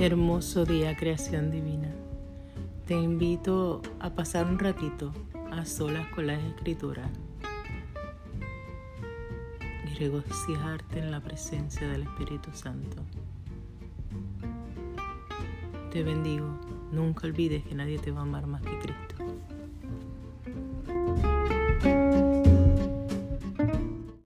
Hermoso día, creación divina. Te invito a pasar un ratito a solas con las escrituras y regocijarte en la presencia del Espíritu Santo. Te bendigo. Nunca olvides que nadie te va a amar más que Cristo.